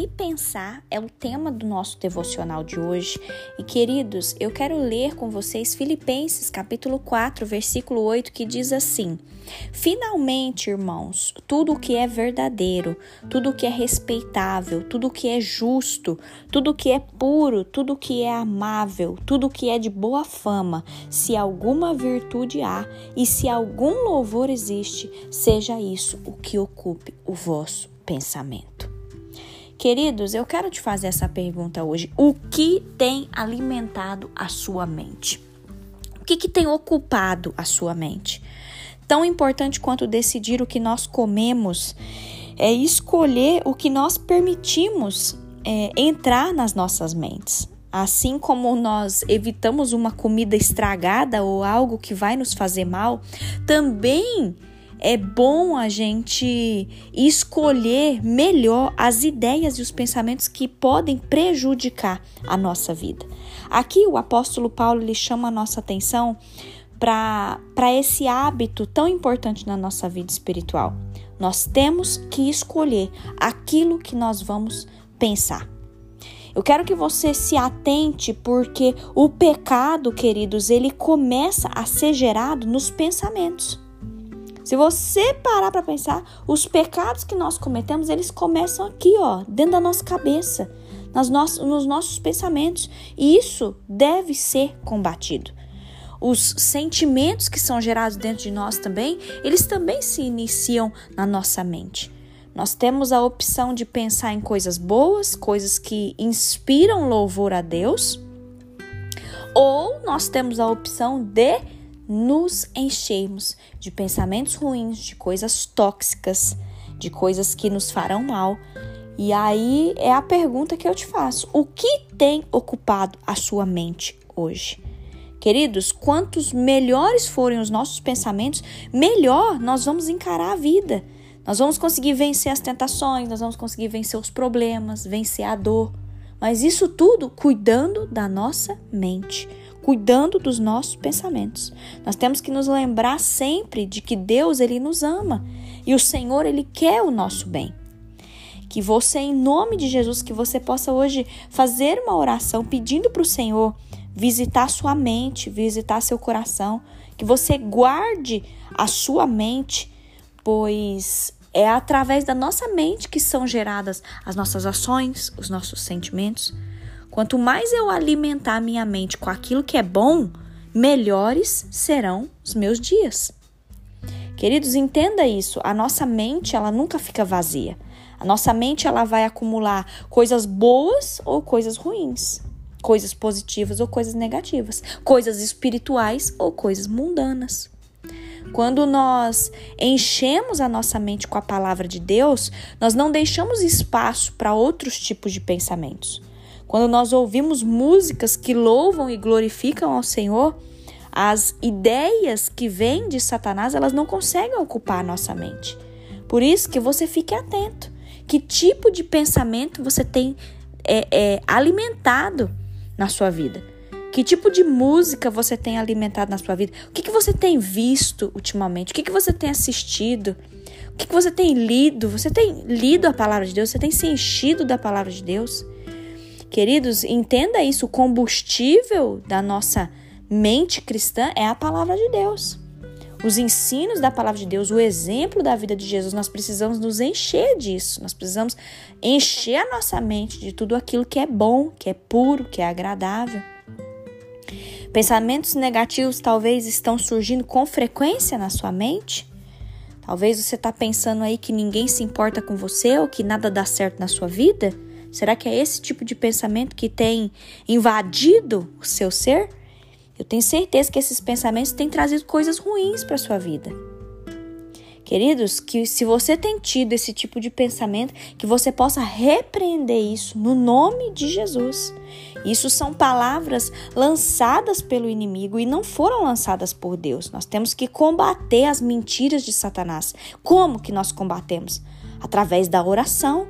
Que pensar é o tema do nosso devocional de hoje. E queridos, eu quero ler com vocês Filipenses capítulo 4, versículo 8, que diz assim: Finalmente, irmãos, tudo o que é verdadeiro, tudo o que é respeitável, tudo o que é justo, tudo o que é puro, tudo o que é amável, tudo o que é de boa fama, se alguma virtude há e se algum louvor existe, seja isso o que ocupe o vosso pensamento. Queridos, eu quero te fazer essa pergunta hoje. O que tem alimentado a sua mente? O que, que tem ocupado a sua mente? Tão importante quanto decidir o que nós comemos é escolher o que nós permitimos é, entrar nas nossas mentes. Assim como nós evitamos uma comida estragada ou algo que vai nos fazer mal, também é bom a gente escolher melhor as ideias e os pensamentos que podem prejudicar a nossa vida. Aqui o apóstolo Paulo lhe chama a nossa atenção para esse hábito tão importante na nossa vida espiritual. Nós temos que escolher aquilo que nós vamos pensar. Eu quero que você se atente porque o pecado, queridos, ele começa a ser gerado nos pensamentos. Se você parar para pensar, os pecados que nós cometemos, eles começam aqui, ó, dentro da nossa cabeça, nas no nos nossos pensamentos. E isso deve ser combatido. Os sentimentos que são gerados dentro de nós também, eles também se iniciam na nossa mente. Nós temos a opção de pensar em coisas boas, coisas que inspiram louvor a Deus, ou nós temos a opção de nos enchermos de pensamentos ruins, de coisas tóxicas, de coisas que nos farão mal. E aí é a pergunta que eu te faço: o que tem ocupado a sua mente hoje? Queridos, quantos melhores forem os nossos pensamentos, melhor nós vamos encarar a vida. Nós vamos conseguir vencer as tentações, nós vamos conseguir vencer os problemas, vencer a dor. Mas isso tudo cuidando da nossa mente cuidando dos nossos pensamentos. Nós temos que nos lembrar sempre de que Deus ele nos ama e o Senhor ele quer o nosso bem. Que você, em nome de Jesus, que você possa hoje fazer uma oração pedindo para o Senhor visitar sua mente, visitar seu coração, que você guarde a sua mente, pois é através da nossa mente que são geradas as nossas ações, os nossos sentimentos. Quanto mais eu alimentar minha mente com aquilo que é bom, melhores serão os meus dias. Queridos, entenda isso. A nossa mente, ela nunca fica vazia. A nossa mente, ela vai acumular coisas boas ou coisas ruins, coisas positivas ou coisas negativas, coisas espirituais ou coisas mundanas. Quando nós enchemos a nossa mente com a palavra de Deus, nós não deixamos espaço para outros tipos de pensamentos. Quando nós ouvimos músicas que louvam e glorificam ao Senhor, as ideias que vêm de Satanás, elas não conseguem ocupar a nossa mente. Por isso que você fique atento. Que tipo de pensamento você tem é, é, alimentado na sua vida? Que tipo de música você tem alimentado na sua vida? O que, que você tem visto ultimamente? O que, que você tem assistido? O que, que você tem lido? Você tem lido a palavra de Deus? Você tem se enchido da palavra de Deus? Queridos, entenda isso: o combustível da nossa mente cristã é a palavra de Deus. Os ensinos da palavra de Deus, o exemplo da vida de Jesus, nós precisamos nos encher disso. Nós precisamos encher a nossa mente de tudo aquilo que é bom, que é puro, que é agradável. Pensamentos negativos talvez estão surgindo com frequência na sua mente. Talvez você está pensando aí que ninguém se importa com você ou que nada dá certo na sua vida. Será que é esse tipo de pensamento que tem invadido o seu ser? Eu tenho certeza que esses pensamentos têm trazido coisas ruins para sua vida. Queridos, que se você tem tido esse tipo de pensamento, que você possa repreender isso no nome de Jesus. Isso são palavras lançadas pelo inimigo e não foram lançadas por Deus. Nós temos que combater as mentiras de Satanás. Como que nós combatemos? Através da oração,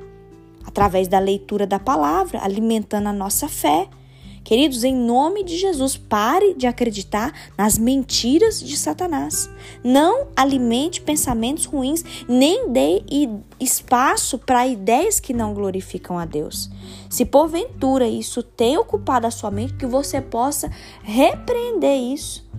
através da leitura da palavra, alimentando a nossa fé Queridos, em nome de Jesus, pare de acreditar nas mentiras de Satanás. Não alimente pensamentos ruins, nem dê espaço para ideias que não glorificam a Deus. Se porventura isso tem ocupado a sua mente, que você possa repreender isso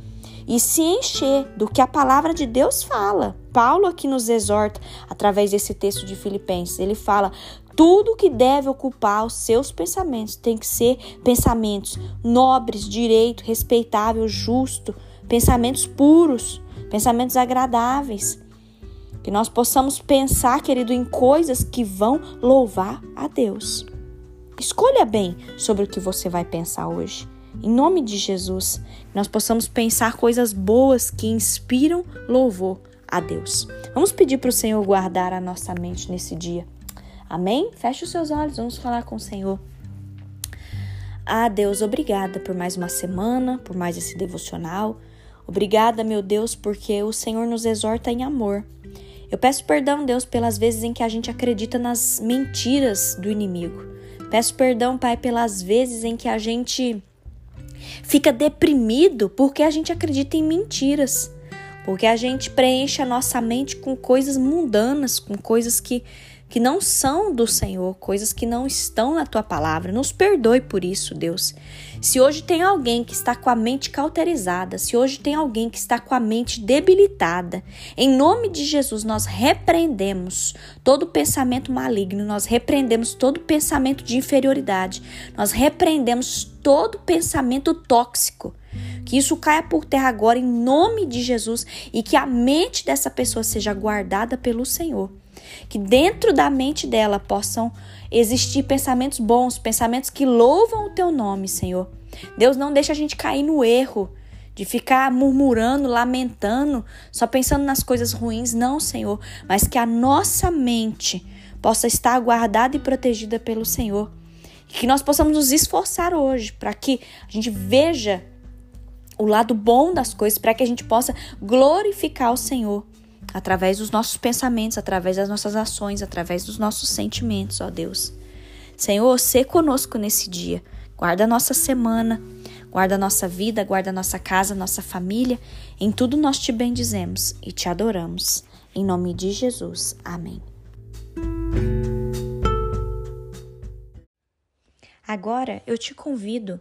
e se encher do que a palavra de Deus fala. Paulo aqui nos exorta através desse texto de Filipenses. Ele fala: tudo que deve ocupar os seus pensamentos tem que ser pensamentos nobres, direito, respeitável, justo, pensamentos puros, pensamentos agradáveis. Que nós possamos pensar, querido, em coisas que vão louvar a Deus. Escolha bem sobre o que você vai pensar hoje. Em nome de Jesus, que nós possamos pensar coisas boas que inspiram louvor a Deus. Vamos pedir para o Senhor guardar a nossa mente nesse dia. Amém? Feche os seus olhos, vamos falar com o Senhor. Ah, Deus, obrigada por mais uma semana, por mais esse devocional. Obrigada, meu Deus, porque o Senhor nos exorta em amor. Eu peço perdão, Deus, pelas vezes em que a gente acredita nas mentiras do inimigo. Peço perdão, Pai, pelas vezes em que a gente fica deprimido porque a gente acredita em mentiras. Porque a gente preenche a nossa mente com coisas mundanas, com coisas que que não são do Senhor, coisas que não estão na tua palavra. Nos perdoe por isso, Deus. Se hoje tem alguém que está com a mente cauterizada, se hoje tem alguém que está com a mente debilitada, em nome de Jesus nós repreendemos todo pensamento maligno, nós repreendemos todo pensamento de inferioridade, nós repreendemos todo pensamento tóxico. Que isso caia por terra agora em nome de Jesus e que a mente dessa pessoa seja guardada pelo Senhor que dentro da mente dela possam existir pensamentos bons, pensamentos que louvam o teu nome, Senhor. Deus não deixa a gente cair no erro de ficar murmurando, lamentando, só pensando nas coisas ruins, não, Senhor, mas que a nossa mente possa estar guardada e protegida pelo Senhor. E que nós possamos nos esforçar hoje para que a gente veja o lado bom das coisas, para que a gente possa glorificar o Senhor através dos nossos pensamentos, através das nossas ações, através dos nossos sentimentos, ó Deus. Senhor, se conosco nesse dia. Guarda a nossa semana, guarda a nossa vida, guarda a nossa casa, nossa família. Em tudo nós te bendizemos e te adoramos. Em nome de Jesus. Amém. Agora eu te convido,